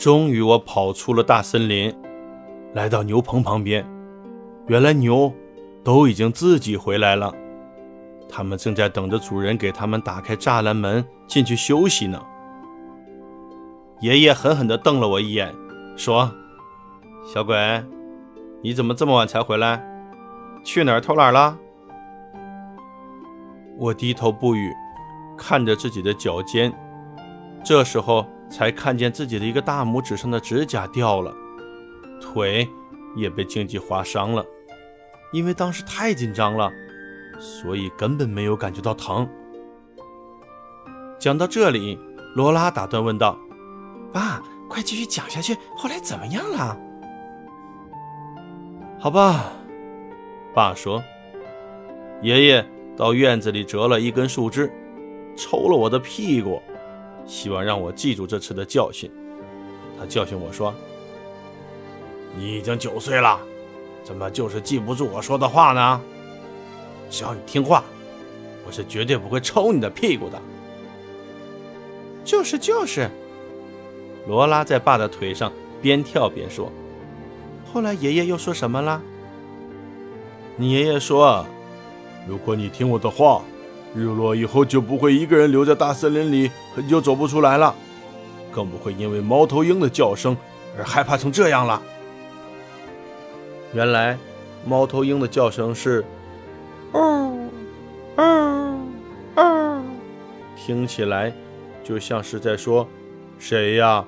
终于，我跑出了大森林，来到牛棚旁边。原来牛都已经自己回来了，它们正在等着主人给它们打开栅栏门进去休息呢。爷爷狠狠地瞪了我一眼，说：“小鬼，你怎么这么晚才回来？去哪儿偷懒了？”我低头不语，看着自己的脚尖，这时候才看见自己的一个大拇指上的指甲掉了，腿也被荆棘划伤了。因为当时太紧张了，所以根本没有感觉到疼。讲到这里，罗拉打断问道：“爸，快继续讲下去，后来怎么样了？”“好吧。”爸说，“爷爷到院子里折了一根树枝，抽了我的屁股，希望让我记住这次的教训。他教训我说：‘你已经九岁了。’”怎么就是记不住我说的话呢？只要你听话，我是绝对不会抽你的屁股的。就是就是，罗拉在爸的腿上边跳边说。后来爷爷又说什么了？你爷爷说，如果你听我的话，日落以后就不会一个人留在大森林里很久走不出来了，更不会因为猫头鹰的叫声而害怕成这样了。原来，猫头鹰的叫声是“哦，哦，哦”，听起来就像是在说“谁呀，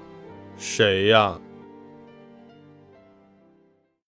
谁呀”。